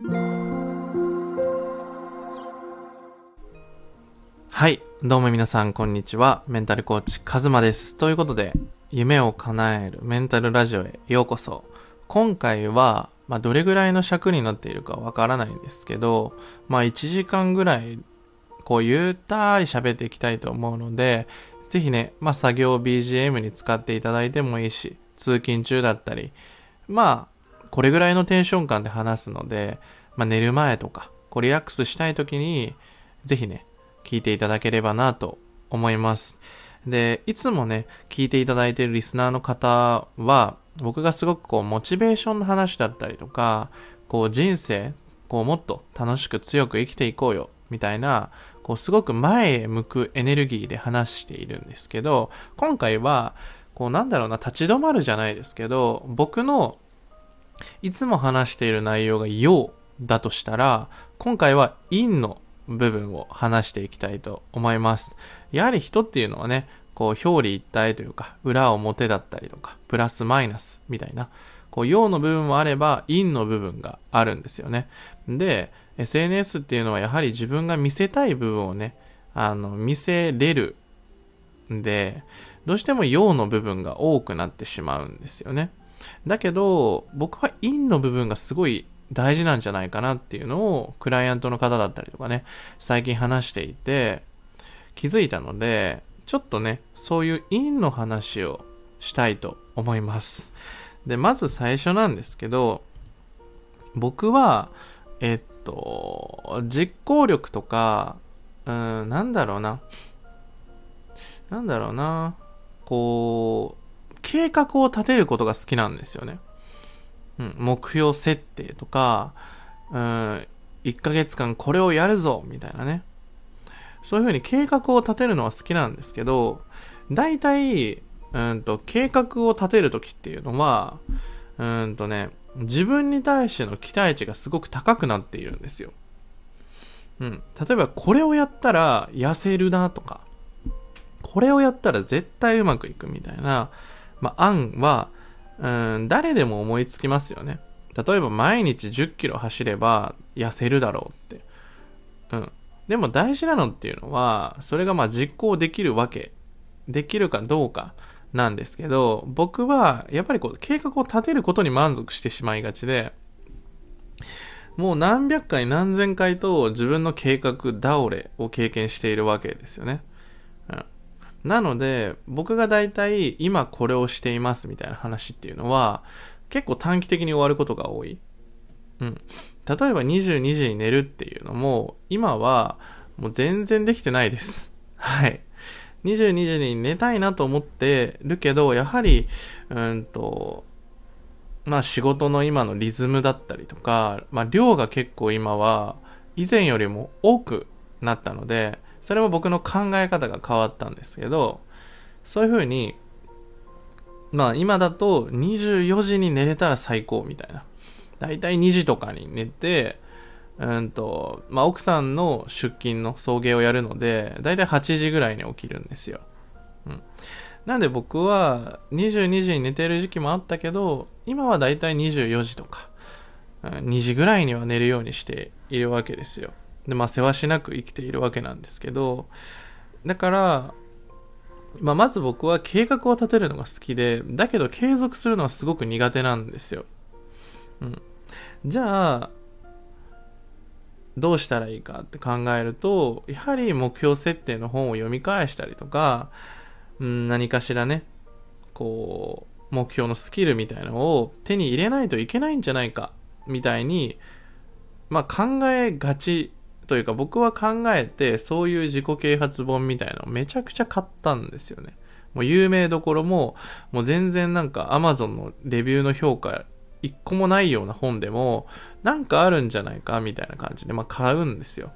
はい。どうも皆さん、こんにちは。メンタルコーチ、カズマです。ということで、夢を叶えるメンタルラジオへようこそ。今回は、まあ、どれぐらいの尺になっているかわからないんですけど、まあ、1時間ぐらい、こう、ゆったり喋っていきたいと思うので、ぜひね、まあ、作業 BGM に使っていただいてもいいし、通勤中だったり、まあ、これぐらいのテンション感で話すので、まあ、寝る前とか、こうリラックスしたい時に、ぜひね、聞いていただければなと思います。で、いつもね、聞いていただいているリスナーの方は、僕がすごくこう、モチベーションの話だったりとか、こう、人生、こう、もっと楽しく強く生きていこうよ、みたいな、こう、すごく前へ向くエネルギーで話しているんですけど、今回は、こう、なんだろうな、立ち止まるじゃないですけど、僕の、いつも話している内容が陽だとしたら、今回は陰の部分を話していきたいと思います。やはり人っていうのはね、こう表裏一体というか、裏表だったりとか、プラスマイナスみたいな、こう陽の部分もあれば陰の部分があるんですよね。で、SNS っていうのはやはり自分が見せたい部分をね、あの、見せれるんで、どうしても陽の部分が多くなってしまうんですよね。だけど、僕は陰の部分がすごい大事なんじゃないかなっていうのをクライアントの方だったりとかね、最近話していて気づいたので、ちょっとね、そういう陰の話をしたいと思います。で、まず最初なんですけど、僕は、えっと、実行力とか、うん、なんだろうな。なんだろうな。こう、計画を立てることが好きなんですよね。うん、目標設定とか、うん、1ヶ月間これをやるぞみたいなね。そういうふうに計画を立てるのは好きなんですけど、大体、うんと、計画を立てるときっていうのは、うんとね、自分に対しての期待値がすごく高くなっているんですよ。うん。例えば、これをやったら痩せるなとか、これをやったら絶対うまくいくみたいな、まあ、案は、うん、誰でも思いつきますよね。例えば毎日10キロ走れば痩せるだろうって。うん。でも大事なのっていうのは、それがまあ実行できるわけ、できるかどうかなんですけど、僕はやっぱりこう計画を立てることに満足してしまいがちで、もう何百回何千回と自分の計画倒れを経験しているわけですよね。なので、僕が大体今これをしていますみたいな話っていうのは、結構短期的に終わることが多い。うん。例えば22時に寝るっていうのも、今はもう全然できてないです。はい。22時に寝たいなと思ってるけど、やはり、うんと、まあ仕事の今のリズムだったりとか、まあ量が結構今は以前よりも多くなったので、それも僕の考え方が変わったんですけど、そういう風に、まあ今だと24時に寝れたら最高みたいな。だいたい2時とかに寝て、うんと、まあ奥さんの出勤の送迎をやるので、だいたい8時ぐらいに起きるんですよ。うん。なんで僕は22時に寝てる時期もあったけど、今はだいたい24時とか、2時ぐらいには寝るようにしているわけですよ。で、まあ、せわしなく生きているわけなんですけど、だから、まあ、まず僕は計画を立てるのが好きで、だけど継続するのはすごく苦手なんですよ。うん。じゃあ、どうしたらいいかって考えると、やはり目標設定の本を読み返したりとか、うん、何かしらね、こう、目標のスキルみたいなのを手に入れないといけないんじゃないか、みたいに、まあ考えがちというか僕は考えてそういう自己啓発本みたいなのめちゃくちゃ買ったんですよね。もう有名どころももう全然なんか Amazon のレビューの評価一個もないような本でもなんかあるんじゃないかみたいな感じでまあ買うんですよ。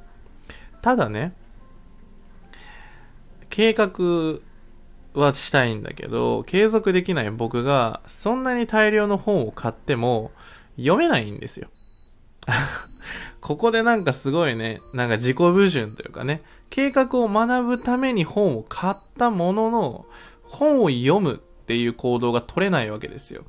ただね、計画はしたいんだけど、継続できない僕がそんなに大量の本を買っても読めないんですよ。ここでなんかすごいね、なんか自己矛盾というかね、計画を学ぶために本を買ったものの、本を読むっていう行動が取れないわけですよ。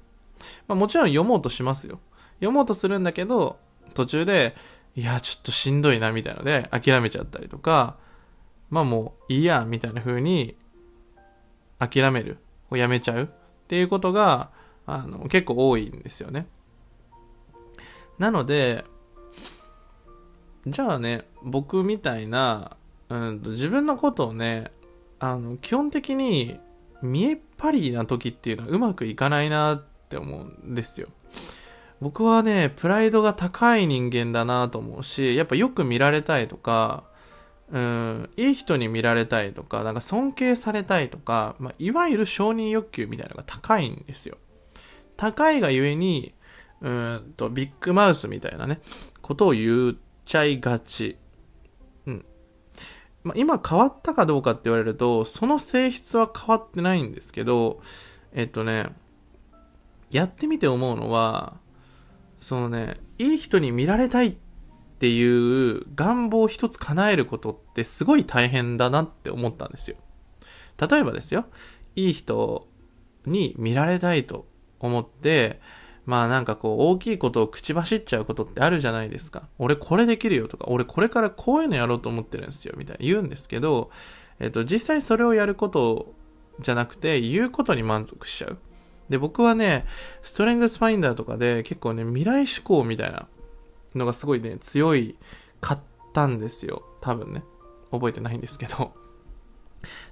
まあもちろん読もうとしますよ。読もうとするんだけど、途中で、いや、ちょっとしんどいな、みたいなので、諦めちゃったりとか、まあもう、いいや、みたいな風に、諦める。やめちゃうっていうことが、あの、結構多いんですよね。なので、じゃあね、僕みたいな、うん、自分のことをね、あの、基本的に見えっ張りな時っていうのはうまくいかないなって思うんですよ。僕はね、プライドが高い人間だなと思うし、やっぱよく見られたいとか、うん、いい人に見られたいとか、なんか尊敬されたいとか、まあ、いわゆる承認欲求みたいなのが高いんですよ。高いがゆえに、うんと、ビッグマウスみたいなね、ことを言っちゃいがち。うん。まあ、今変わったかどうかって言われると、その性質は変わってないんですけど、えっとね、やってみて思うのは、そのね、いい人に見られたいっていう願望を一つ叶えることってすごい大変だなって思ったんですよ。例えばですよ、いい人に見られたいと思って、まあなんかこう大きいことを口走っちゃうことってあるじゃないですか。俺これできるよとか、俺これからこういうのやろうと思ってるんですよみたいな言うんですけど、えっと実際それをやることじゃなくて言うことに満足しちゃう。で、僕はね、ストレングスファインダーとかで結構ね、未来志向みたいなのがすごいね、強い、買ったんですよ。多分ね。覚えてないんですけど。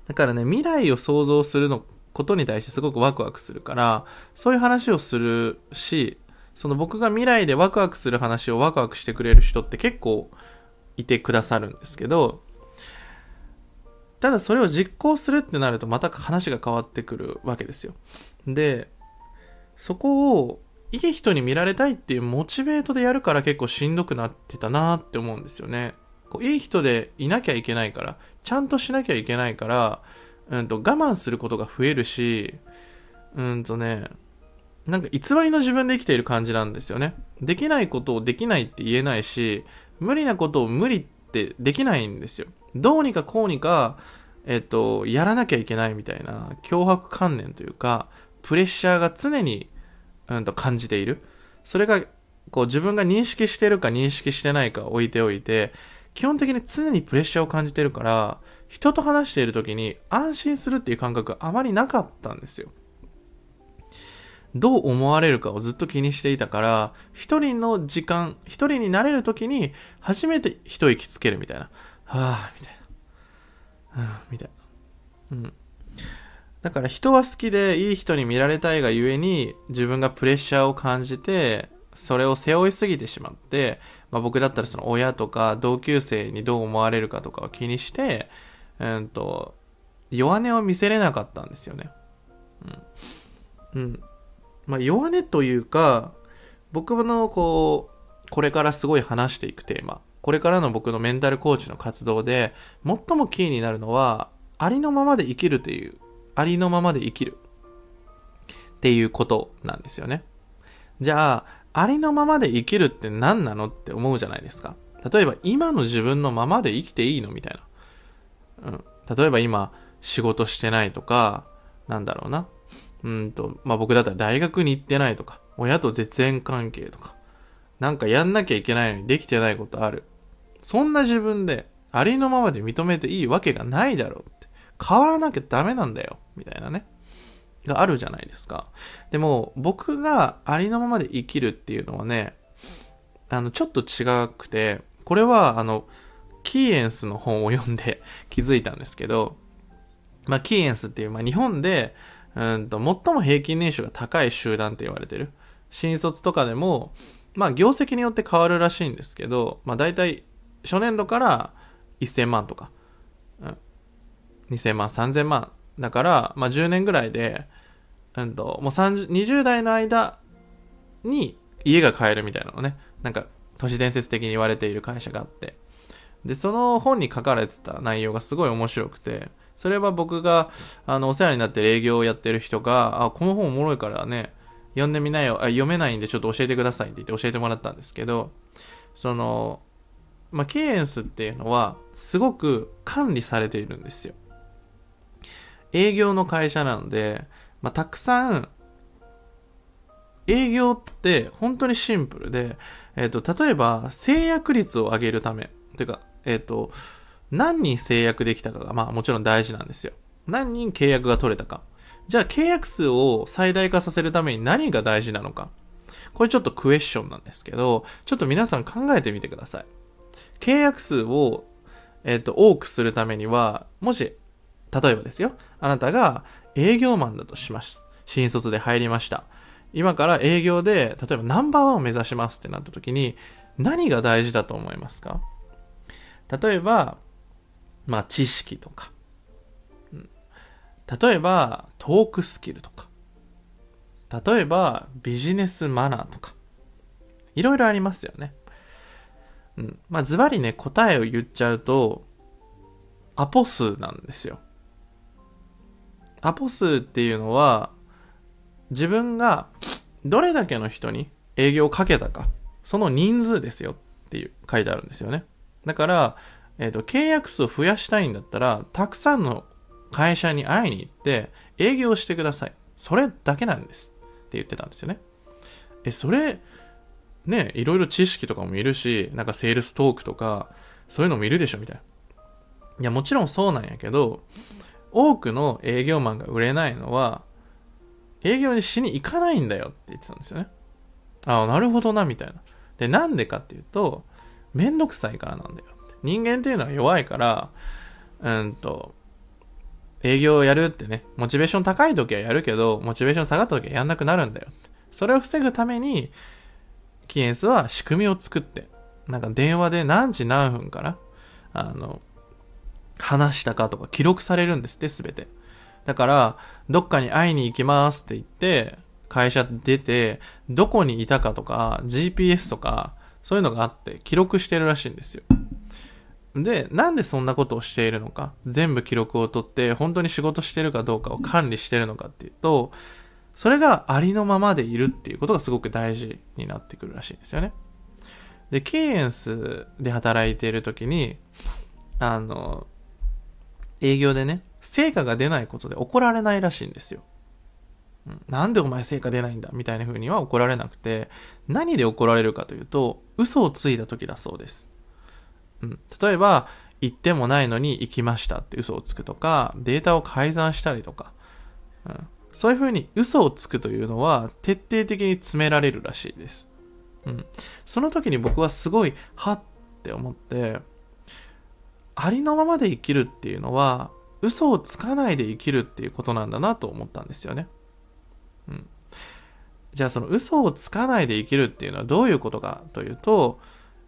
だからね、未来を想像するのことに対してすごくワクワクするから、そういう話をするし、その僕が未来でワクワクする話をワクワクしてくれる人って結構いてくださるんですけど、ただそれを実行するってなるとまた話が変わってくるわけですよ。で、そこをいい人に見られたいっていうモチベートでやるから結構しんどくなってたなって思うんですよね。こういい人でいなきゃいけないから、ちゃんとしなきゃいけないから、うんと我慢することが増えるし、うんとね、なんか偽りの自分で生きている感じなんですよね。できないことをできないって言えないし、無理なことを無理ってできないんですよ。どうにかこうにか、えっと、やらなきゃいけないみたいな脅迫観念というか、プレッシャーが常に、うんと感じている。それが、こう自分が認識してるか認識してないか置いておいて、基本的に常にプレッシャーを感じてるから、人と話している時に安心するっていう感覚あまりなかったんですよ。どう思われるかをずっと気にしていたから、一人の時間、一人になれる時に初めて一息つけるみたいな。はぁ、みたいな。うん、みたいな。うん。だから人は好きでいい人に見られたいがゆえに自分がプレッシャーを感じてそれを背負いすぎてしまって、まあ、僕だったらその親とか同級生にどう思われるかとかを気にして、うんと、弱音を見せれなかったんですよね。うん。うん。まあ、弱音というか、僕のこう、これからすごい話していくテーマ、これからの僕のメンタルコーチの活動で、最もキーになるのは、ありのままで生きるというありのままで生きるっていうことなんですよね。じゃあ、ありのままで生きるって何なのって思うじゃないですか。例えば今の自分のままで生きていいのみたいな。うん。例えば今仕事してないとか、なんだろうな。うんと、まあ僕だったら大学に行ってないとか、親と絶縁関係とか、なんかやんなきゃいけないのにできてないことある。そんな自分でありのままで認めていいわけがないだろうって変わらなきゃダメなんだよ、みたいなね。があるじゃないですか。でも、僕がありのままで生きるっていうのはね、あの、ちょっと違くて、これは、あの、キーエンスの本を読んで気づいたんですけど、まあ、キーエンスっていう、まあ、日本で、うんと、最も平均年収が高い集団って言われてる。新卒とかでも、まあ、業績によって変わるらしいんですけど、まあ、大体、初年度から1000万とか、2000万、3000万。だから、まあ、10年ぐらいで、うんと、もう30、20代の間に家が買えるみたいなのね、なんか、都市伝説的に言われている会社があって。で、その本に書かれてた内容がすごい面白くて、それは僕が、あの、お世話になって営業をやってる人が、あ、この本おもろいからね、読んでみなよ、あ、読めないんでちょっと教えてくださいって言って教えてもらったんですけど、その、まあ、ケイエンスっていうのは、すごく管理されているんですよ。営業の会社なので、まあ、たくさん、営業って本当にシンプルで、えっ、ー、と、例えば制約率を上げるため、というか、えっ、ー、と、何人制約できたかが、まあもちろん大事なんですよ。何人契約が取れたか。じゃあ契約数を最大化させるために何が大事なのか。これちょっとクエスチョンなんですけど、ちょっと皆さん考えてみてください。契約数を、えっ、ー、と、多くするためには、もし、例えばですよ、あなたが営業マンだとします。新卒で入りました。今から営業で、例えばナンバーワンを目指しますってなった時に、何が大事だと思いますか？例えば、まあ、知識とか、うん、例えば、トークスキルとか、例えば、ビジネスマナーとか、いろいろありますよね。うん。まあ、ズバリね、答えを言っちゃうと、アポ数なんですよ。アポ数っていうのは、自分がどれだけの人に営業をかけたか、その人数ですよっていう書いてあるんですよね。だから、えっ、と、契約数を増やしたいんだったら、たくさんの会社に会いに行って営業してください。それだけなんです。って言ってたんですよね。え、それ、ね、いろいろ知識とかもいるし、なんかセールストークとか、そういうのもいるでしょみたいな。いや、もちろんそうなんやけど、多くの営業マンが売れないのは、営業にしに行かないんだよって言ってたんですよね。ああ、なるほどな、みたいな。で、なんでかっていうと、めんどくさいからなんだよ。人間っていうのは弱いから、うんと、営業をやるってね、モチベーション高い時はやるけど、モチベーション下がった時はやんなくなるんだよ。それを防ぐために、キエンスは仕組みを作って、なんか電話で何時何分から、あの、話したかとか記録されるんですって、すべて。だから、どっかに会いに行きますって言って、会社出て、どこにいたかとか、GPS とか、そういうのがあって記録してるらしいんですよ。で、なんでそんなことをしているのか、全部記録を取って、本当に仕事してるかどうかを管理してるのかっていうと、それがありのままでいるっていうことがすごく大事になってくるらしいんですよね。で、ケイエンスで働いている時に、あの、営業でね、成果が出ないことで怒られないらしいんですよ。うん、なんでお前成果出ないんだみたいな風には怒られなくて、何で怒られるかというと、嘘をついた時だそうです。うん、例えば、行ってもないのに行きましたって嘘をつくとか、データを改ざんしたりとか、うん、そういう風に嘘をつくというのは徹底的に詰められるらしいです。うん、その時に僕はすごい、はって思って、ありのままで生きるっていうのは、嘘をつかないで生きるっていうことなんだなと思ったんですよね。うん。じゃあその嘘をつかないで生きるっていうのはどういうことかというと、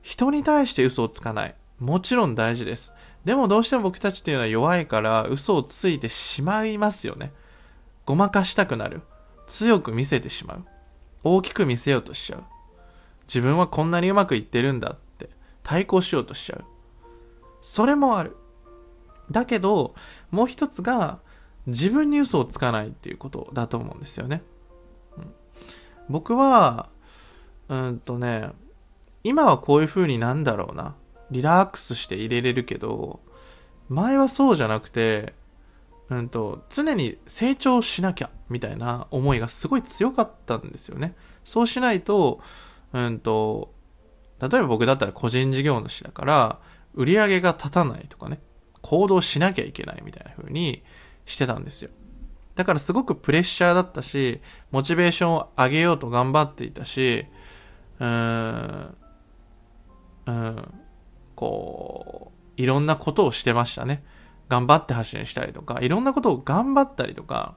人に対して嘘をつかない。もちろん大事です。でもどうしても僕たちっていうのは弱いから嘘をついてしまいますよね。ごまかしたくなる。強く見せてしまう。大きく見せようとしちゃう。自分はこんなにうまくいってるんだって対抗しようとしちゃう。それもある。だけど、もう一つが、自分に嘘をつかないっていうことだと思うんですよね。うん、僕は、うんとね、今はこういう風になんだろうな。リラックスして入れれるけど、前はそうじゃなくて、うんと、常に成長しなきゃ、みたいな思いがすごい強かったんですよね。そうしないと、うんと、例えば僕だったら個人事業主だから、売り上げが立たないとかね。行動しなきゃいけないみたいな風にしてたんですよ。だからすごくプレッシャーだったし、モチベーションを上げようと頑張っていたし、うーん、うん、こう、いろんなことをしてましたね。頑張って発信したりとか、いろんなことを頑張ったりとか、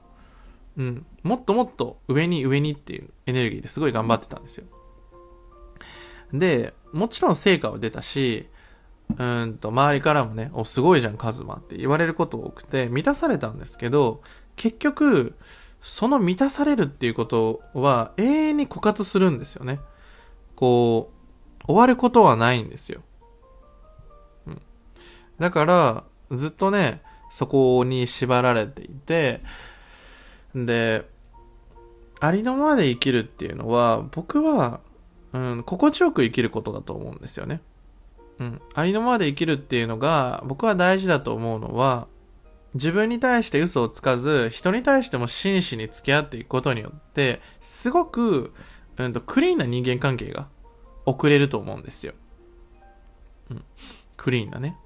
うん、もっともっと上に上にっていうエネルギーですごい頑張ってたんですよ。で、もちろん成果は出たし、うんと、周りからもね、お、すごいじゃん、カズマって言われること多くて、満たされたんですけど、結局、その満たされるっていうことは永遠に枯渇するんですよね。こう、終わることはないんですよ。うん。だから、ずっとね、そこに縛られていて、で、ありのままで生きるっていうのは、僕は、うん、心地よく生きることだと思うんですよね。うん、ありのままで生きるっていうのが僕は大事だと思うのは自分に対して嘘をつかず、人に対しても真摯に付き合っていくことによって、すごく、うんと、クリーンな人間関係が送れると思うんですよ。うん。クリーンなね。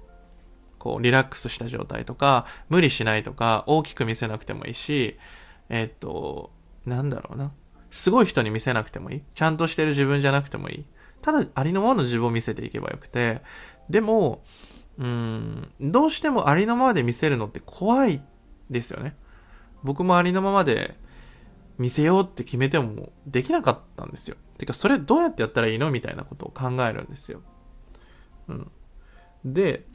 こう、リラックスした状態とか、無理しないとか、大きく見せなくてもいいし、え、っと、なんだろうな。すごい人に見せなくてもいい。ちゃんとしてる自分じゃなくてもいい。ただ、ありのままの自分を見せていけばよくて、でも、うん、どうしてもありのままで見せるのって怖いですよね。僕もありのままで見せようって決めてもできなかったんですよ。てか、それどうやってやったらいいのみたいなことを考えるんですよ。うん。で、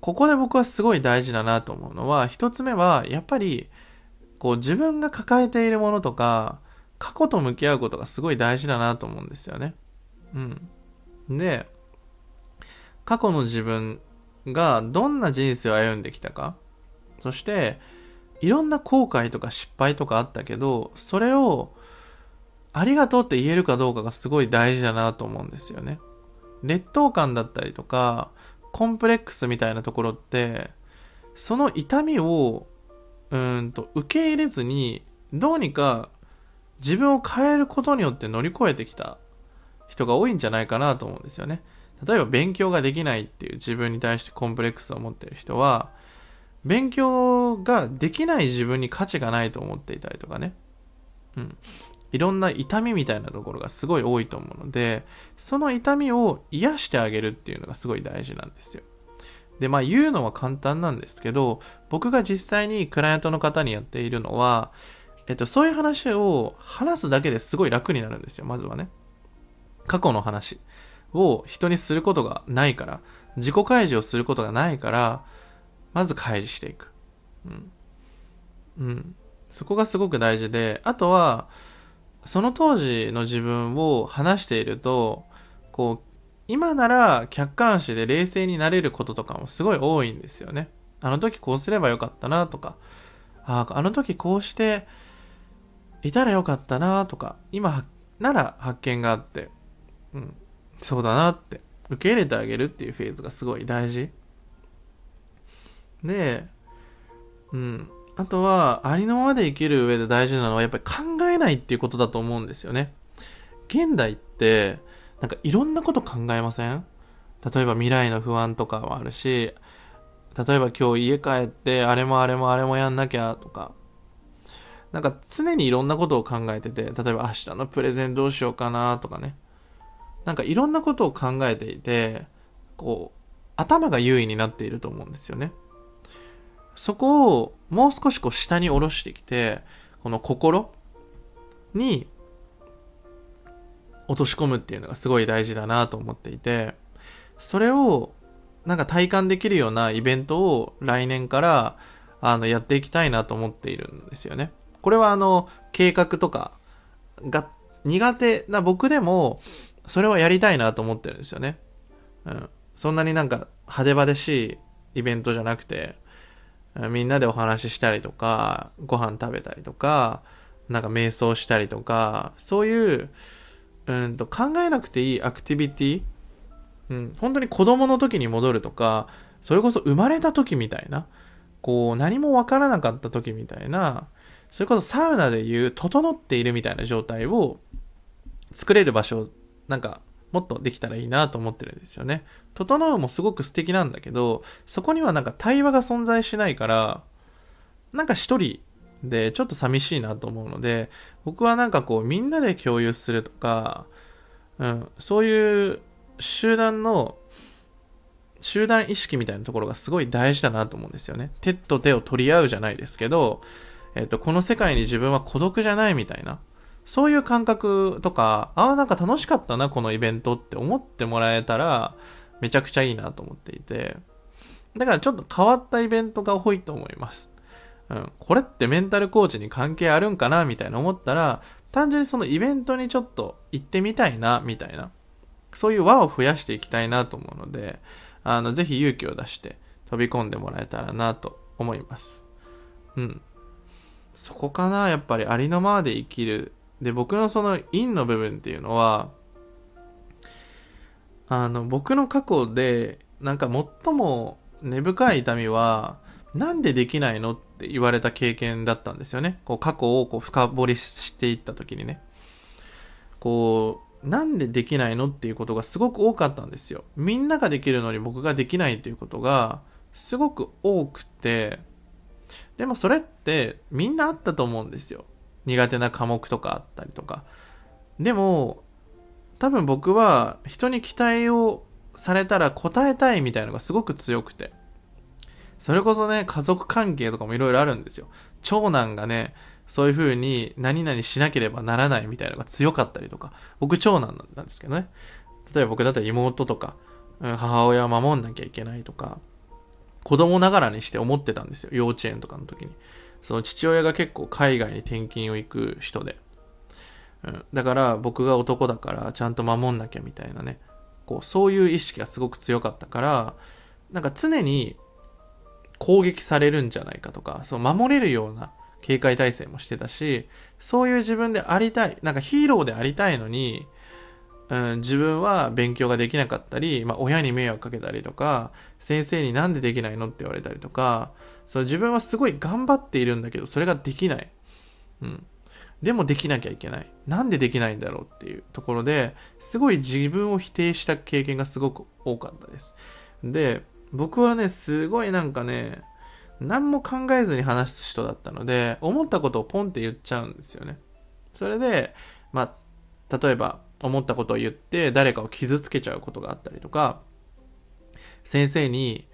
ここで僕はすごい大事だなと思うのは、一つ目は、やっぱり、こう自分が抱えているものとか、過去と向き合うことがすごい大事だなと思うんですよね。うん。で、過去の自分がどんな人生を歩んできたか、そして、いろんな後悔とか失敗とかあったけど、それをありがとうって言えるかどうかがすごい大事だなと思うんですよね。劣等感だったりとか、コンプレックスみたいなところって、その痛みを、うんと、受け入れずに、どうにか自分を変えることによって乗り越えてきた人が多いんじゃないかなと思うんですよね。例えば勉強ができないっていう自分に対してコンプレックスを持ってる人は、勉強ができない自分に価値がないと思っていたりとかね。うん。いろんな痛みみたいなところがすごい多いと思うので、その痛みを癒してあげるっていうのがすごい大事なんですよ。で、まあ言うのは簡単なんですけど、僕が実際にクライアントの方にやっているのは、えっと、そういう話を話すだけですごい楽になるんですよ、まずはね。過去の話を人にすることがないから、自己開示をすることがないから、まず開示していく。うん。うん。そこがすごく大事で、あとは、その当時の自分を話していると、こう、今なら客観視で冷静になれることとかもすごい多いんですよね。あの時こうすればよかったなとか、ああ、あの時こうしていたらよかったなとか、今なら発見があって、そうだなって受け入れてあげるっていうフェーズがすごい大事。で、うん。あとは、ありのままで生きる上で大事なのは、やっぱり考えないっていうことだと思うんですよね。現代って、なんかいろんなこと考えません？例えば未来の不安とかもあるし、例えば今日家帰って、あれもあれもあれもやんなきゃとか、なんか常にいろんなことを考えてて、例えば明日のプレゼンどうしようかなとかね。なんかいろんなことを考えていて、こう、頭が優位になっていると思うんですよね。そこをもう少しこう下に下ろしてきて、この心に落とし込むっていうのがすごい大事だなと思っていて、それをなんか体感できるようなイベントを来年からあのやっていきたいなと思っているんですよね。これはあの計画とかが苦手な僕でもそれはやりたいなと思ってるんですよね。うん。そんなになんか派手派手しいイベントじゃなくて、みんなでお話ししたりとか、ご飯食べたりとか、なんか瞑想したりとか、そういう、うんと考えなくていいアクティビティ、うん、本当に子供の時に戻るとか、それこそ生まれた時みたいな、こう何もわからなかった時みたいな、それこそサウナでいう整っているみたいな状態を作れる場所なんか、もっとできたらいいなと思ってるんですよね。整うもすごく素敵なんだけど、そこにはなんか対話が存在しないから、なんか一人でちょっと寂しいなと思うので、僕はなんかこうみんなで共有するとか、うん、そういう集団の集団意識みたいなところがすごい大事だなと思うんですよね。手と手を取り合うじゃないですけど、えっ、と、この世界に自分は孤独じゃないみたいな。そういう感覚とか、ああ、なんか楽しかったな、このイベントって思ってもらえたら、めちゃくちゃいいなと思っていて、だからちょっと変わったイベントが多いと思います。うん、これってメンタルコーチに関係あるんかなみたいな思ったら、単純にそのイベントにちょっと行ってみたいな、みたいな。そういう輪を増やしていきたいなと思うので、あの、ぜひ勇気を出して飛び込んでもらえたらなと思います。うん。そこかなやっぱりありのままで生きるで、僕のその陰の部分っていうのは、あの、僕の過去で、なんか最も根深い痛みは、なんでできないのって言われた経験だったんですよね。こう過去をこう深掘りしていった時にね。こう、なんでできないのっていうことがすごく多かったんですよ。みんなができるのに僕ができないっていうことがすごく多くて、でもそれってみんなあったと思うんですよ。苦手な科目とかあったりとか。でも、多分僕は人に期待をされたら答えたいみたいのがすごく強くて。それこそね、家族関係とかもいろいろあるんですよ。長男がね、そういう風に何々しなければならないみたいなのが強かったりとか、僕長男なんですけどね。例えば僕だったら妹とか、母親を守んなきゃいけないとか、子供ながらにして思ってたんですよ。幼稚園とかの時に。その父親が結構海外に転勤を行く人で。うん、だから僕が男だからちゃんと守んなきゃみたいなね。こう、そういう意識がすごく強かったから、なんか常に攻撃されるんじゃないかとか、そう守れるような警戒態勢もしてたし、そういう自分でありたい、なんかヒーローでありたいのに、うん、自分は勉強ができなかったり、まあ、親に迷惑かけたりとか、先生になんでできないのって言われたりとか、その自分はすごい頑張っているんだけど、それができない。うん。でもできなきゃいけない。なんでできないんだろうっていうところで、すごい自分を否定した経験がすごく多かったです。で、僕はね、すごいなんかね、何も考えずに話す人だったので、思ったことをポンって言っちゃうんですよね。それで、まあ、例えば、思ったことを言って誰かを傷つけちゃうことがあったりとか、先生に、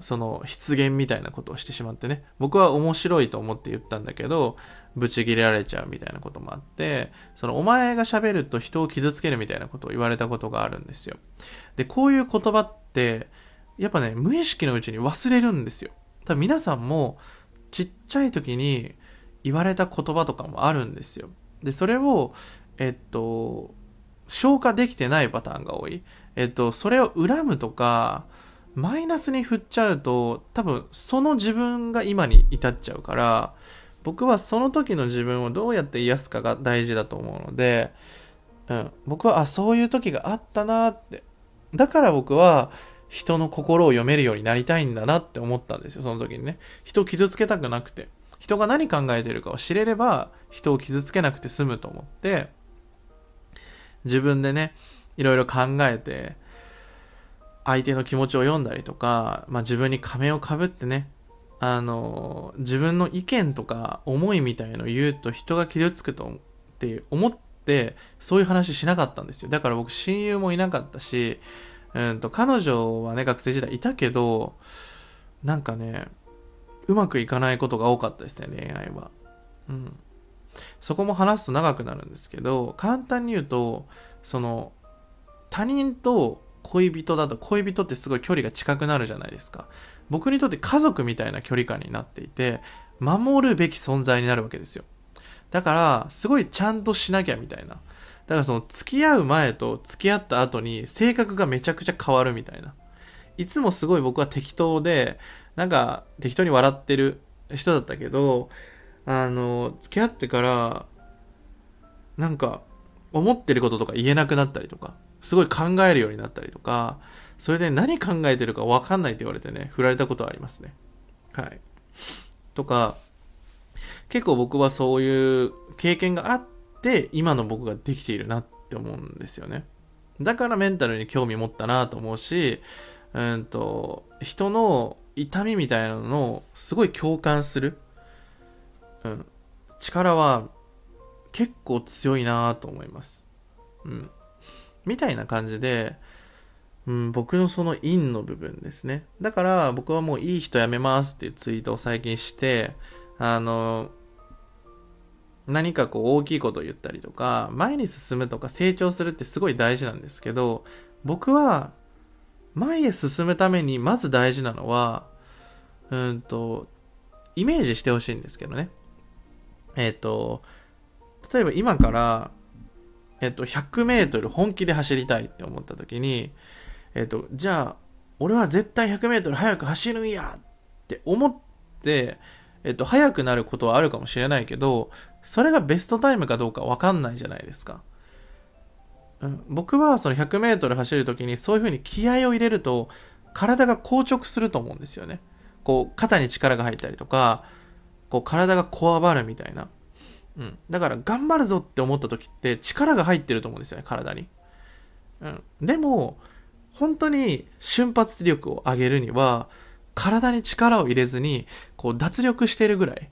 その失言みたいなことをしてしまってね、僕は面白いと思って言ったんだけど、ブチ切れられちゃうみたいなこともあって、そのお前が喋ると人を傷つけるみたいなことを言われたことがあるんですよ。で、こういう言葉って、やっぱね、無意識のうちに忘れるんですよ。多分皆さんもちっちゃい時に言われた言葉とかもあるんですよ。で、それを、えっと、消化できてないパターンが多い。えっと、それを恨むとか、マイナスに振っちゃうと、多分その自分が今に至っちゃうから、僕はその時の自分をどうやって癒すかが大事だと思うので、うん、僕は、あ、そういう時があったなって。だから僕は、人の心を読めるようになりたいんだなって思ったんですよ、その時にね。人を傷つけたくなくて。人が何考えてるかを知れれば、人を傷つけなくて済むと思って、自分でね、いろいろ考えて、相手の気持ちを読んだりとか、まあ、自分に仮面をかぶってね、あの、自分の意見とか思いみたいのを言うと人が傷つくとって思って、そういう話しなかったんですよ。だから僕親友もいなかったし、うんと、彼女はね、学生時代いたけど、なんかね、うまくいかないことが多かったですね、恋愛は。うん。そこも話すと長くなるんですけど、簡単に言うと、その、他人と恋人だと恋人ってすごい距離が近くなるじゃないですか。僕にとって家族みたいな距離感になっていて、守るべき存在になるわけですよ。だから、すごいちゃんとしなきゃみたいな。だからその付き合う前と付き合った後に性格がめちゃくちゃ変わるみたいな。いつもすごい僕は適当で、なんか適当に笑ってる人だったけど、あの、付き合ってから、なんか思ってることとか言えなくなったりとか、すごい考えるようになったりとか、それで何考えてるか分かんないって言われてね、振られたことはありますね。はい。とか、結構僕はそういう経験があっで今の僕ができているなって思うんですよね。だからメンタルに興味持ったなと思うし、うんと、人の痛みみたいなのをすごい共感する、うん、力は結構強いなと思います。うん。みたいな感じで、うん、僕のその陰の部分ですね。だから僕はもういい人やめますっていうツイートを最近して、あの、何かこう大きいことを言ったりとか、前に進むとか成長するってすごい大事なんですけど、僕は前へ進むためにまず大事なのは、うんと、イメージしてほしいんですけどね。えっ、ー、と、例えば今から、えっ、と、100メートル本気で走りたいって思った時に、えっ、と、じゃあ、俺は絶対100メートル早く走るんやって思って、えっと、速くなることはあるかもしれないけど、それがベストタイムかどうかわかんないじゃないですか。うん、僕はその100メートル走るときにそういう風に気合を入れると、体が硬直すると思うんですよね。こう、肩に力が入ったりとか、こう、体がこわばるみたいな。うん。だから、頑張るぞって思った時って力が入ってると思うんですよね、体に。うん。でも、本当に瞬発力を上げるには、体に力を入れずに、こう、脱力してるぐらい、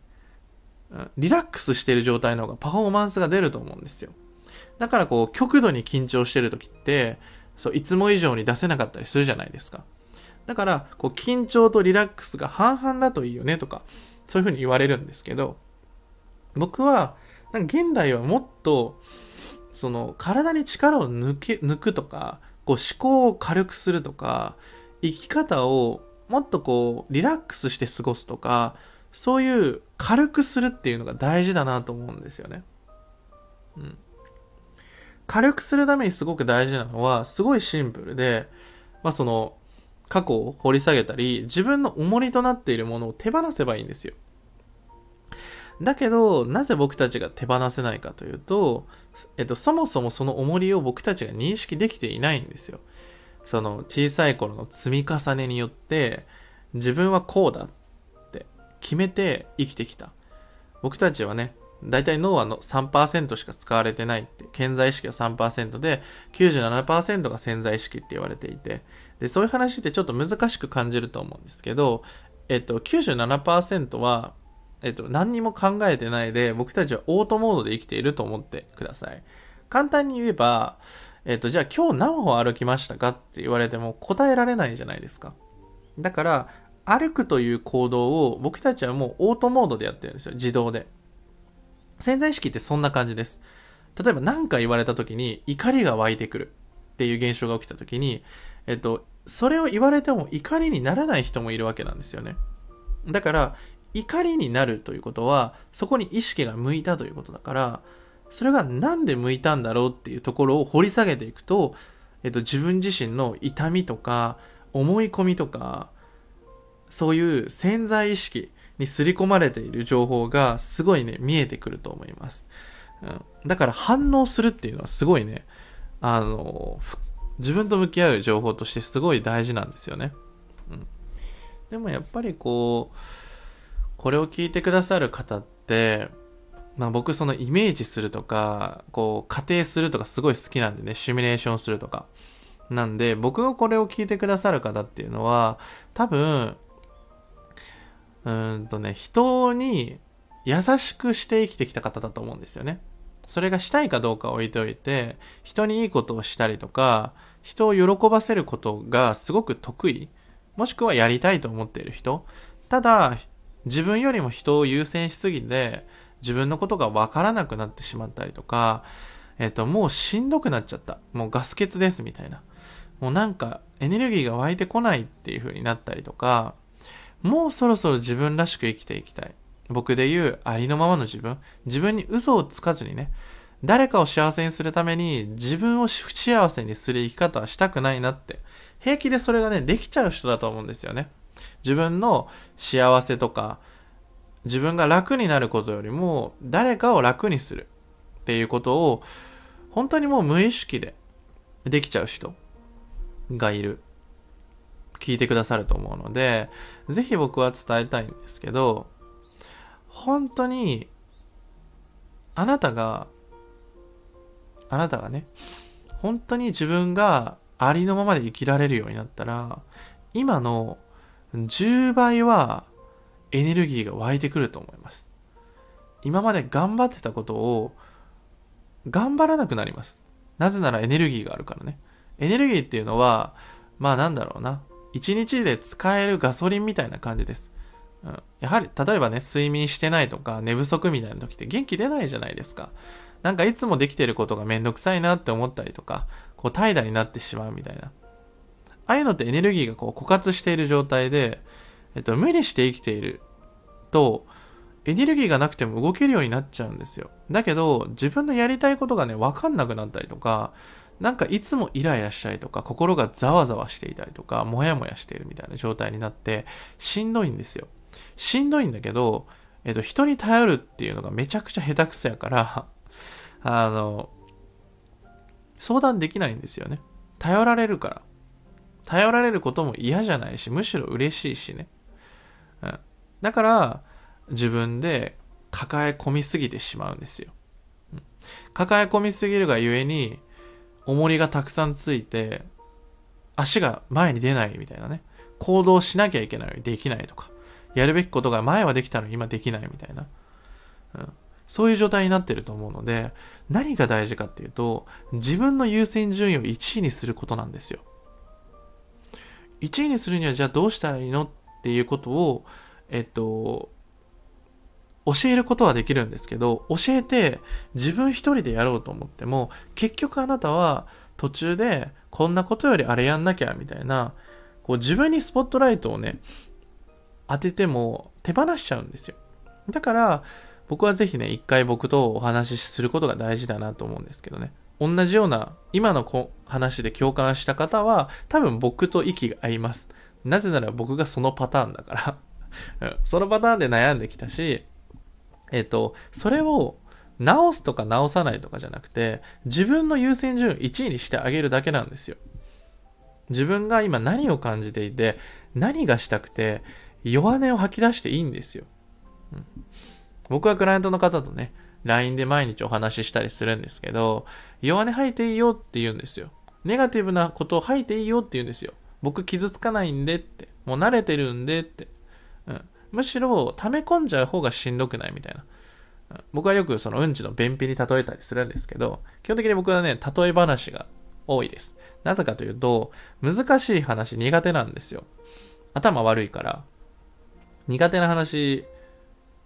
うん、リラックスしてる状態の方がパフォーマンスが出ると思うんですよ。だからこう、極度に緊張してる時って、そう、いつも以上に出せなかったりするじゃないですか。だから、こう、緊張とリラックスが半々だといいよねとか、そういうふうに言われるんですけど、僕は、なんか現代はもっと、その、体に力を抜け、抜くとか、こう、思考を軽くするとか、生き方をもっとこう、リラックスして過ごすとか、そういう軽くするっていうのが大事だなと思うんですよね。うん。軽くするためにすごく大事なのは、すごいシンプルで、まあその、過去を掘り下げたり、自分の重りとなっているものを手放せばいいんですよ。だけど、なぜ僕たちが手放せないかというと、えっと、そもそもその重りを僕たちが認識できていないんですよ。その小さい頃の積み重ねによって、自分はこうだって決めて生きてきた。僕たちはね、大体脳はの3%しか使われてないって、健在意識は3%で、97%が潜在意識って言われていて、で、そういう話ってちょっと難しく感じると思うんですけど、えっと、97%は、えっと、何にも考えてないで、僕たちはオートモードで生きていると思ってください。簡単に言えば、えっと、じゃあ今日何歩歩きましたかって言われても答えられないじゃないですか。だから、歩くという行動を僕たちはもうオートモードでやってるんですよ。自動で。潜在意識ってそんな感じです。例えば何か言われた時に怒りが湧いてくるっていう現象が起きた時に、えっと、それを言われても怒りにならない人もいるわけなんですよね。だから、怒りになるということは、そこに意識が向いたということだから、それがなんで向いたんだろうっていうところを掘り下げていくと、えっと、自分自身の痛みとか、思い込みとか、そういう潜在意識に刷り込まれている情報がすごいね、見えてくると思います。うん、だから反応するっていうのはすごいね、あの、自分と向き合う情報としてすごい大事なんですよね。うん。でもやっぱりこう、これを聞いてくださる方って、まあ僕そのイメージするとか、こう仮定するとかすごい好きなんでね、シミュレーションするとか。なんで、僕がこれを聞いてくださる方っていうのは、多分、うんとね、人に優しくして生きてきた方だと思うんですよね。それがしたいかどうか置いておいて、人にいいことをしたりとか、人を喜ばせることがすごく得意、もしくはやりたいと思っている人。ただ、自分よりも人を優先しすぎて、自分のことがわからなくなってしまったりとか、えっ、と、もうしんどくなっちゃった。もうガス欠ですみたいな。もうなんかエネルギーが湧いてこないっていう風になったりとか、もうそろそろ自分らしく生きていきたい。僕で言うありのままの自分。自分に嘘をつかずにね、誰かを幸せにするために自分を不幸せにする生き方はしたくないなって。平気でそれがね、できちゃう人だと思うんですよね。自分の幸せとか、自分が楽になることよりも、誰かを楽にするっていうことを、本当にもう無意識でできちゃう人がいる。聞いてくださると思うので、ぜひ僕は伝えたいんですけど、本当に、あなたが、あなたがね、本当に自分がありのままで生きられるようになったら、今の10倍はエネルギーが湧いてくると思います。今まで頑張ってたことを頑張らなくなります。なぜならエネルギーがあるからね。エネルギーっていうのは、まあなんだろうな。1日で使えるガソリンみたいな感じです。うん、やはり、例えばね、睡眠してないとか、寝不足みたいな時って元気出ないじゃないですか。なんかいつもできてることがめんどくさいなって思ったりとか、こう怠惰になってしまうみたいな。ああいうのってエネルギーがこう枯渇している状態で、えっと、無理して生きていると、エネルギーがなくても動けるようになっちゃうんですよ。だけど、自分のやりたいことがね、わかんなくなったりとか、なんかいつもイライラしたりとか、心がざわざわしていたりとか、もやもやしているみたいな状態になって、しんどいんですよ。しんどいんだけど、えっと、人に頼るっていうのがめちゃくちゃ下手くそやからあの、相談できないんですよね。頼られるから。頼られることも嫌じゃないし、むしろ嬉しいしね。うん。だから、自分で抱え込みすぎてしまうんですよ。うん、抱え込みすぎるがゆえに、重りがたくさんついて、足が前に出ないみたいなね。行動しなきゃいけないのにできないとか。やるべきことが前はできたのに今できないみたいな。うん、そういう状態になってると思うので、何が大事かっていうと、自分の優先順位を1位にすることなんですよ。1位にするにはじゃあどうしたらいいのっていうことを、えっと、教えることはできるんですけど、教えて自分一人でやろうと思っても、結局あなたは途中でこんなことよりあれやんなきゃみたいな、こう自分にスポットライトをね、当てても手放しちゃうんですよ。だから、僕はぜひね、一回僕とお話しすることが大事だなと思うんですけどね。同じような、今の話で共感した方は、多分僕と息が合います。なぜなら僕がそのパターンだからそのパターンで悩んできたし、えっ、と、それを直すとか直さないとかじゃなくて、自分の優先順位1位にしてあげるだけなんですよ。自分が今何を感じていて、何がしたくて、弱音を吐き出していいんですよ。うん、僕はクライアントの方とね、LINE で毎日お話ししたりするんですけど、弱音吐いていいよって言うんですよ。ネガティブなことを吐いていいよって言うんですよ。僕傷つかないんでって。もう慣れてるんでって。うん。むしろ溜め込んじゃう方がしんどくないみたいな。僕はよくそのうんちの便秘に例えたりするんですけど、基本的に僕はね、例え話が多いです。なぜかというと、難しい話苦手なんですよ。頭悪いから、苦手な話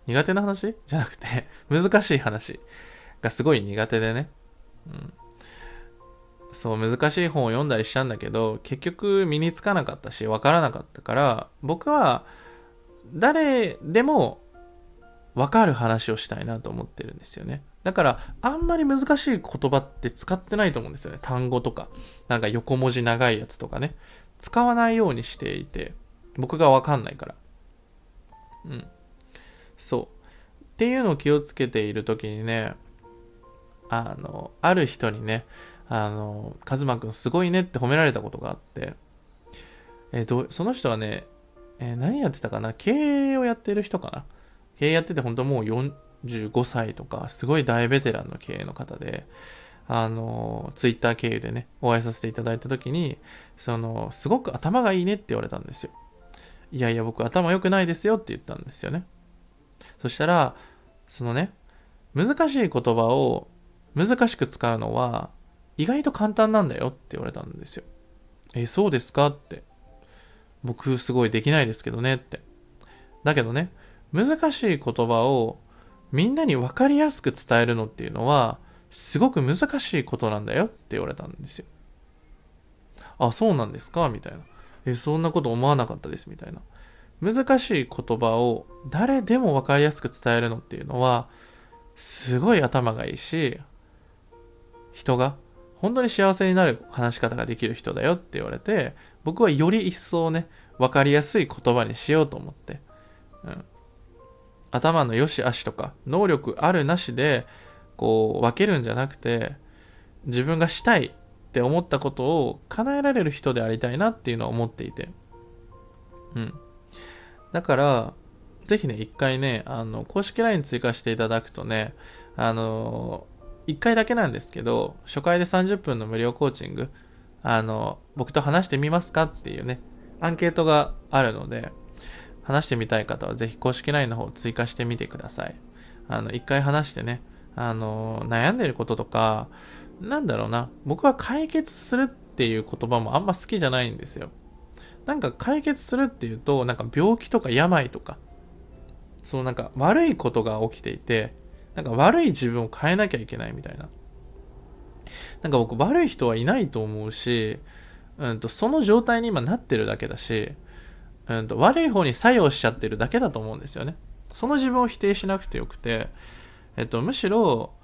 苦手な話？じゃなくて 難しい話がすごい苦手でね。うん。そう、難しい本を読んだりしたんだけど、結局身につかなかったし、わからなかったから、僕は誰でもわかる話をしたいなと思ってるんですよね。だから、あんまり難しい言葉って使ってないと思うんですよね。単語とか。なんか横文字長いやつとかね。使わないようにしていて、僕がわかんないから。うん。そう。っていうのを気をつけている時にね、あの、ある人にね、あの、カズマくんすごいねって褒められたことがあって、えどその人はね、えー、何やってたかな？経営をやってる人かな？経営やってて本当もう45歳とか、すごい大ベテランの経営の方で、あの、ツイッター経由でね、お会いさせていただいた時に、その、すごく頭がいいねって言われたんですよ。いやいや、僕頭良くないですよって言ったんですよね。そしたら、そのね、難しい言葉を難しく使うのは意外と簡単なんだよって言われたんですよ。え、そうですかって。僕すごいできないですけどねって。だけどね、難しい言葉をみんなに分かりやすく伝えるのっていうのはすごく難しいことなんだよって言われたんですよ。あ、そうなんですかみたいな。え、そんなこと思わなかったですみたいな。難しい言葉を誰でも分かりやすく伝えるのっていうのはすごい頭がいいし人が本当に幸せになる話し方ができる人だよって言われて僕はより一層ね分かりやすい言葉にしようと思って、うん、頭の良し悪しとか能力あるなしでこう分けるんじゃなくて自分がしたいって思ったことを叶えられる人でありたいなっていうのは思っていて。うん。だから、ぜひね、一回ね、あの、公式 LINE 追加していただくとね、あの、一回だけなんですけど、初回で30分の無料コーチング、あの、僕と話してみますかっていうね、アンケートがあるので、話してみたい方はぜひ公式 LINE の方を追加してみてください。あの、一回話してね、あの、悩んでることとか、なんだろうな、僕は解決するっていう言葉もあんま好きじゃないんですよ。なんか解決するっていうと、なんか病気とか病とか、そのなんか悪いことが起きていて、なんか悪い自分を変えなきゃいけないみたいな。なんか僕悪い人はいないと思うし、うんと、その状態に今なってるだけだし、うんと、悪い方に作用しちゃってるだけだと思うんですよね。その自分を否定しなくてよくて、えっと、むしろ、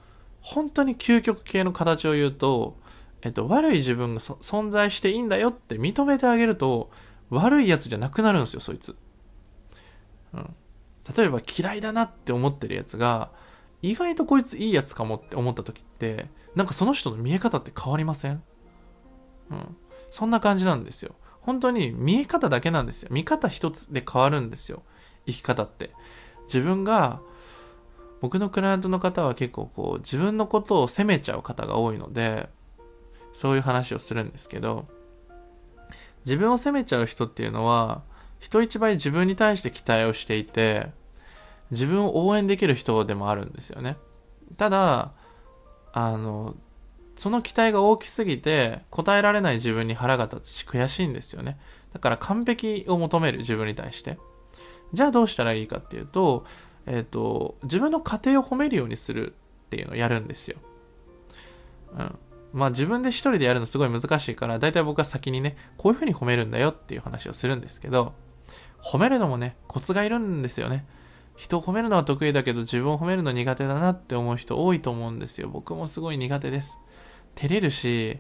本当に究極系の形を言うと、えっと、悪い自分が存在していいんだよって認めてあげると、悪いやつじゃなくなるんですよ、そいつ。うん。例えば嫌いだなって思ってるやつが、意外とこいついいやつかもって思った時って、なんかその人の見え方って変わりません？うん。そんな感じなんですよ。本当に見え方だけなんですよ。見方一つで変わるんですよ。生き方って。自分が、僕のクライアントの方は結構こう、自分のことを責めちゃう方が多いので、そういう話をするんですけど、自分を責めちゃう人っていうのは、人一倍自分に対して期待をしていて、自分を応援できる人でもあるんですよね。ただ、あの、その期待が大きすぎて答えられない自分に腹が立つし悔しいんですよね。だから完璧を求める自分に対して。じゃあどうしたらいいかっていうと、えっ、ー、と、自分の家庭を褒めるようにするっていうのをやるんですよ。うん。まあ自分で一人でやるのすごい難しいから、だいたい僕は先にね、こういう風に褒めるんだよっていう話をするんですけど、褒めるのもね、コツがいるんですよね。人を褒めるのは得意だけど自分を褒めるの苦手だなって思う人多いと思うんですよ。僕もすごい苦手です。照れるし、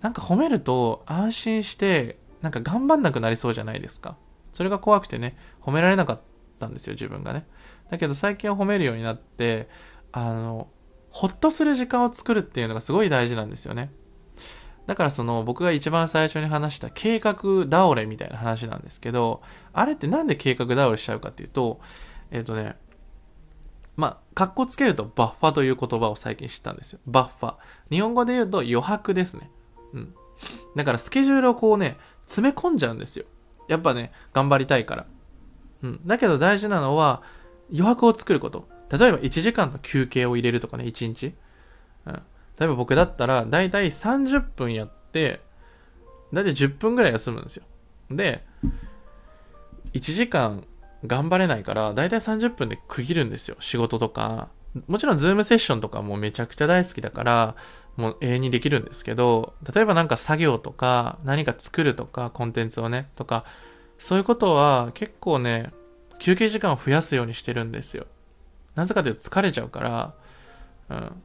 なんか褒めると安心して、なんか頑張んなくなりそうじゃないですか。それが怖くてね、褒められなかったんですよ、自分がね。だけど最近は褒めるようになって、あの、ほっとする時間を作るっていうのがすごい大事なんですよね。だからその僕が一番最初に話した計画倒れみたいな話なんですけど、あれってなんで計画倒れしちゃうかっていうと、えっ、ー、とね、まあ、カッコつけるとバッファという言葉を最近知ったんですよ。バッファ。日本語で言うと余白ですね。うん。だからスケジュールをこうね、詰め込んじゃうんですよ。やっぱね、頑張りたいから。うん。だけど大事なのは、余白を作ること。例えば1時間の休憩を入れるとかね、1日。うん。例えば僕だったら、だいたい30分やって、だいたい10分ぐらい休むんですよ。で、1時間頑張れないから、だいたい30分で区切るんですよ。仕事とか。もちろん、ズームセッションとかもめちゃくちゃ大好きだから、もう永遠にできるんですけど、例えばなんか作業とか、何か作るとか、コンテンツをね、とか、そういうことは結構ね、休憩時間を増やすようにしてるんですよ。なぜかというと疲れちゃうから、うん。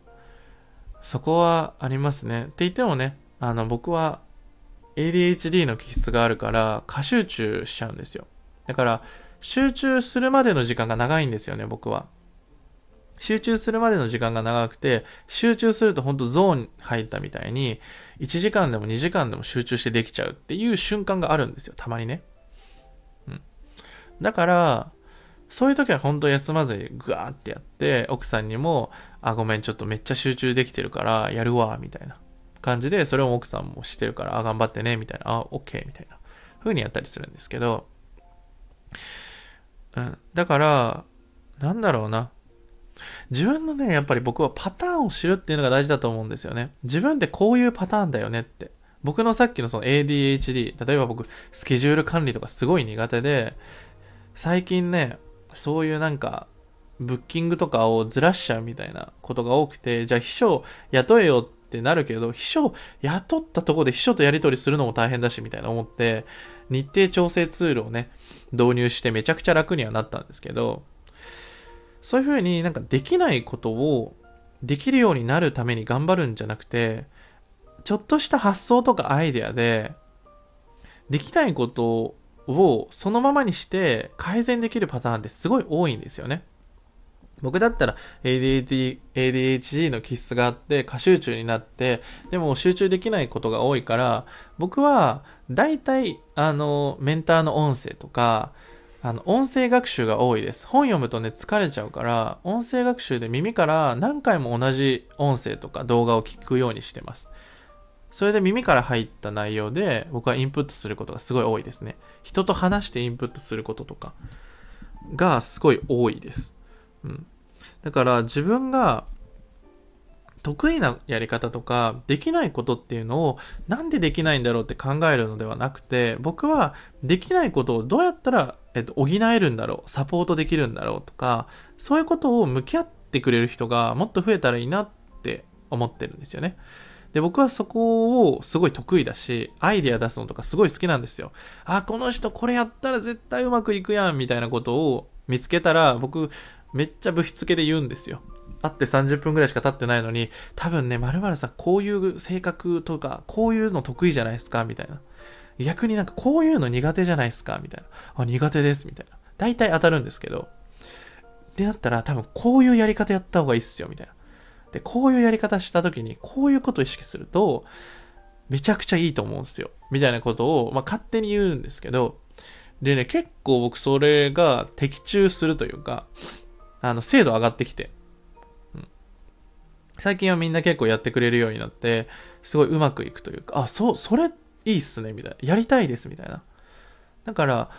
そこはありますね。って言ってもね、あの、僕は ADHD の気質があるから、過集中しちゃうんですよ。だから、集中するまでの時間が長いんですよね、僕は。集中するまでの時間が長くて、集中するとほんとゾーン入ったみたいに、1時間でも2時間でも集中してできちゃうっていう瞬間があるんですよ、たまにね。うん。だから、そういう時は本当休まずにグワーってやって、奥さんにも、あ、ごめん、ちょっとめっちゃ集中できてるから、やるわ、みたいな感じで、それを奥さんもしてるから、あ、頑張ってね、みたいな、あ、オッケー、みたいな風にやったりするんですけど、うん。だから、なんだろうな。自分のね、やっぱり僕はパターンを知るっていうのが大事だと思うんですよね。自分ってこういうパターンだよねって。僕のさっきのその ADHD、例えば僕、スケジュール管理とかすごい苦手で、最近ね、そういうなんか、ブッキングとかをずらしちゃうみたいなことが多くて、じゃあ秘書雇えよってなるけど、秘書雇ったとこで秘書とやり取りするのも大変だしみたいな思って、日程調整ツールをね、導入してめちゃくちゃ楽にはなったんですけど、そういうふうになんかできないことをできるようになるために頑張るんじゃなくて、ちょっとした発想とかアイデアで、できないことをそのままにして改善できるパターンってすごい多いんですよね。僕だったら ADHD, ADHD の気質があって過集中になってでも集中できないことが多いから僕は大体あのメンターの音声とかあの音声学習が多いです。本読むとね疲れちゃうから音声学習で耳から何回も同じ音声とか動画を聞くようにしてます。それで耳から入った内容で僕はインプットすることがすごい多いですね。人と話してインプットすることとかがすごい多いです。うん。だから自分が得意なやり方とかできないことっていうのをなんでできないんだろうって考えるのではなくて僕はできないことをどうやったら、えっと、補えるんだろうサポートできるんだろうとかそういうことを向き合ってくれる人がもっと増えたらいいなって思ってるんですよね。で、僕はそこをすごい得意だし、アイデア出すのとかすごい好きなんですよ。あ、この人これやったら絶対うまくいくやんみたいなことを見つけたら、僕、めっちゃぶしつけで言うんですよ。会って30分ぐらいしか経ってないのに、多分ね、〇〇さんこういう性格とか、こういうの得意じゃないですか？みたいな。逆になんかこういうの苦手じゃないですか？みたいな。あ、苦手です。みたいな。大体当たるんですけど。で、なったら多分こういうやり方やった方がいいっすよ。みたいな。で、こういうやり方した時に、こういうことを意識すると、めちゃくちゃいいと思うんですよ。みたいなことを、まあ、勝手に言うんですけど、でね、結構僕それが的中するというか、あの、精度上がってきて、うん。最近はみんな結構やってくれるようになって、すごいうまくいくというか、あ、そう、それいいっすね、みたいな。やりたいです、みたいな。だから、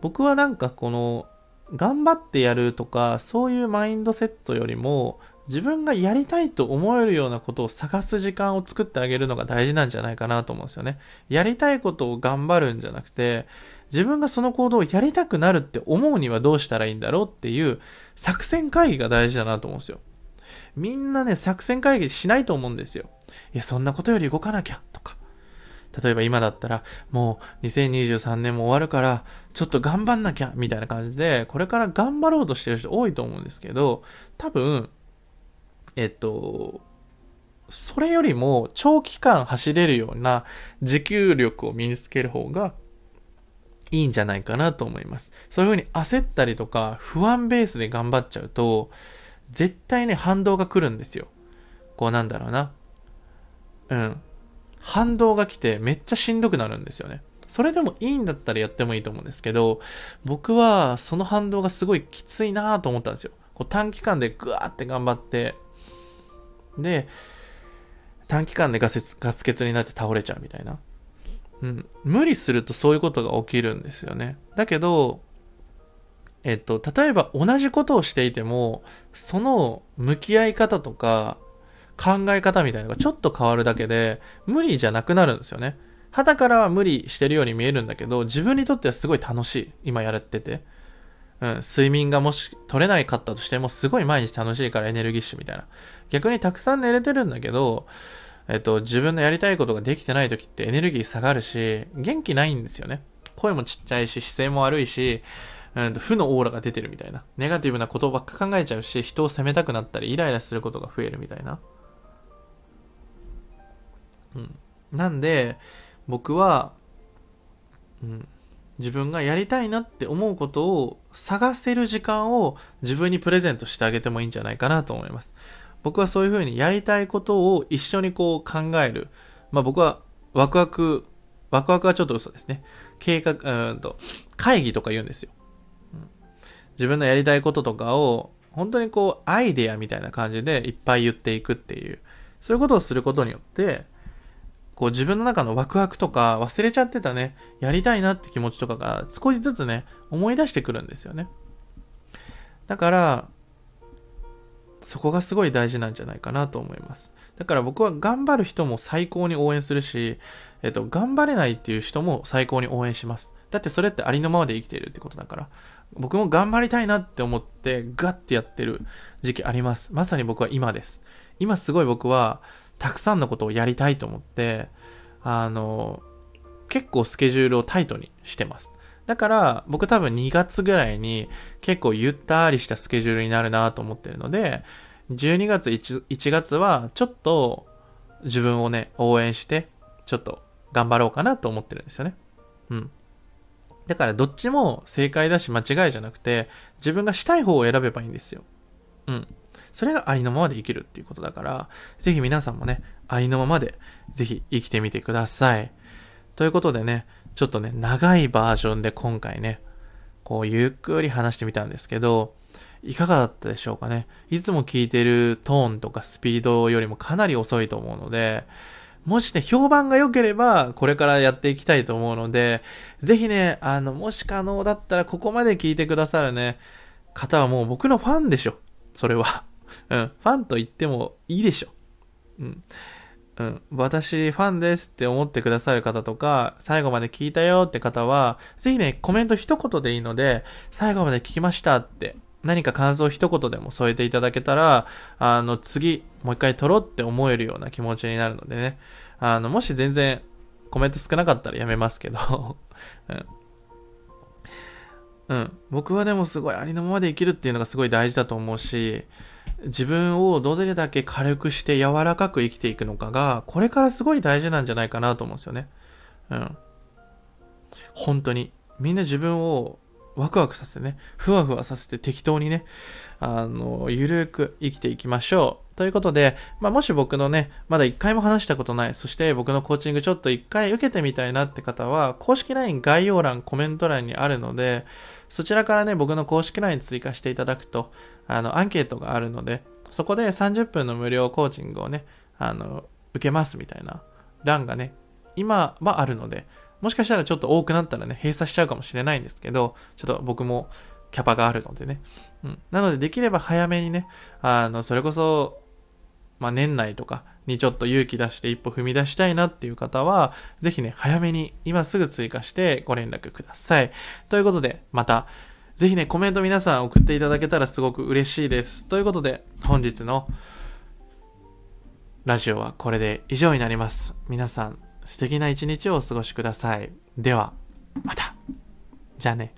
僕はなんかこの、頑張ってやるとか、そういうマインドセットよりも、自分がやりたいと思えるようなことを探す時間を作ってあげるのが大事なんじゃないかなと思うんですよね。やりたいことを頑張るんじゃなくて、自分がその行動をやりたくなるって思うにはどうしたらいいんだろうっていう作戦会議が大事だなと思うんですよ。みんなね、作戦会議しないと思うんですよ。いや、そんなことより動かなきゃとか。例えば今だったら、もう2023年も終わるから、ちょっと頑張んなきゃみたいな感じで、これから頑張ろうとしてる人多いと思うんですけど、多分、えっと、それよりも長期間走れるような持久力を身につける方がいいんじゃないかなと思います。そういう風に焦ったりとか、不安ベースで頑張っちゃうと、絶対ね、反動が来るんですよ。こうなんだろうな。うん。反動が来てめっちゃしんどくなるんですよね。それでもいいんだったらやってもいいと思うんですけど、僕はその反動がすごいきついなと思ったんですよ。こう短期間でグワーって頑張って、で、短期間でガスガス欠になって倒れちゃうみたいな。うん、無理するとそういうことが起きるんですよね。だけど、えっと、例えば同じことをしていても、その向き合い方とか考え方みたいなのがちょっと変わるだけで、無理じゃなくなるんですよね。肌からは無理してるように見えるんだけど、自分にとってはすごい楽しい。今やってて。うん、睡眠がもし取れないかったとしても、すごい毎日楽しいからエネルギッシュみたいな。逆にたくさん寝れてるんだけど、えっと、自分のやりたいことができてない時ってエネルギー下がるし、元気ないんですよね。声もちっちゃいし、姿勢も悪いし、うん、負のオーラが出てるみたいな。ネガティブなことばっか考えちゃうし、人を責めたくなったり、イライラすることが増えるみたいな。うん。なんで、僕は、うん、自分がやりたいなって思うことを探せる時間を自分にプレゼントしてあげてもいいんじゃないかなと思います。僕はそういうふうにやりたいことを一緒にこう考える。まあ僕はワクワク、ワクワクはちょっと嘘ですね。計画、うんと、会議とか言うんですよ。自分のやりたいこととかを本当にこうアイデアみたいな感じでいっぱい言っていくっていう、そういうことをすることによって、こう自分の中のワクワクとか忘れちゃってたね、やりたいなって気持ちとかが少しずつね、思い出してくるんですよね。だから、そこがすごい大事なんじゃないかなと思います。だから僕は頑張る人も最高に応援するし、えっと、頑張れないっていう人も最高に応援します。だってそれってありのままで生きているってことだから。僕も頑張りたいなって思ってガッてやってる時期あります。まさに僕は今です。今すごい僕はたくさんのことをやりたいと思って、あの、結構スケジュールをタイトにしてます。だから僕多分2月ぐらいに結構ゆったりしたスケジュールになるなと思ってるので、12月 1, 1月はちょっと自分をね、応援して、ちょっと頑張ろうかなと思ってるんですよね。うん。だからどっちも正解だし間違いじゃなくて、自分がしたい方を選べばいいんですよ。うん。それがありのままで生きるっていうことだから、ぜひ皆さんもね、ありのままでぜひ生きてみてください。ということでね、ちょっとね、長いバージョンで今回ね、こうゆっくり話してみたんですけど、いかがだったでしょうかね？いつも聞いてるトーンとかスピードよりもかなり遅いと思うので、もしね、評判が良ければ、これからやっていきたいと思うので、ぜひね、あの、もし可能だったら、ここまで聞いてくださるね、方はもう僕のファンでしょ。それは。うん。ファンと言ってもいいでしょ。うん。うん、私ファンですって思ってくださる方とか、最後まで聞いたよって方は、ぜひね、コメント一言でいいので、最後まで聞きましたって何か感想一言でも添えていただけたら、あの、次、もう一回撮ろうって思えるような気持ちになるのでね。あの、もし全然コメント少なかったらやめますけど うん。うん。僕はでもすごいありのままで生きるっていうのがすごい大事だと思うし、自分をどれだけ軽くして柔らかく生きていくのかが、これからすごい大事なんじゃないかなと思うんですよね。うん。本当に。みんな自分をワクワクさせてね、ふわふわさせて適当にね、あの、ゆるく生きていきましょう。ということで、まあ、もし僕のね、まだ一回も話したことない、そして僕のコーチングちょっと一回受けてみたいなって方は、公式 LINE 概要欄、コメント欄にあるので、そちらからね、僕の公式 LINE 追加していただくと、あの、アンケートがあるので、そこで30分の無料コーチングをね、あの、受けますみたいな欄がね、今はあるので、もしかしたらちょっと多くなったらね、閉鎖しちゃうかもしれないんですけど、ちょっと僕もキャパがあるのでね。うん。なので、できれば早めにね、あの、それこそ、まあ、年内とかにちょっと勇気出して一歩踏み出したいなっていう方は、ぜひね、早めに今すぐ追加してご連絡ください。ということで、また、ぜひね、コメント皆さん送っていただけたらすごく嬉しいです。ということで、本日のラジオはこれで以上になります。皆さん、素敵な一日をお過ごしください。では、また。じゃあね。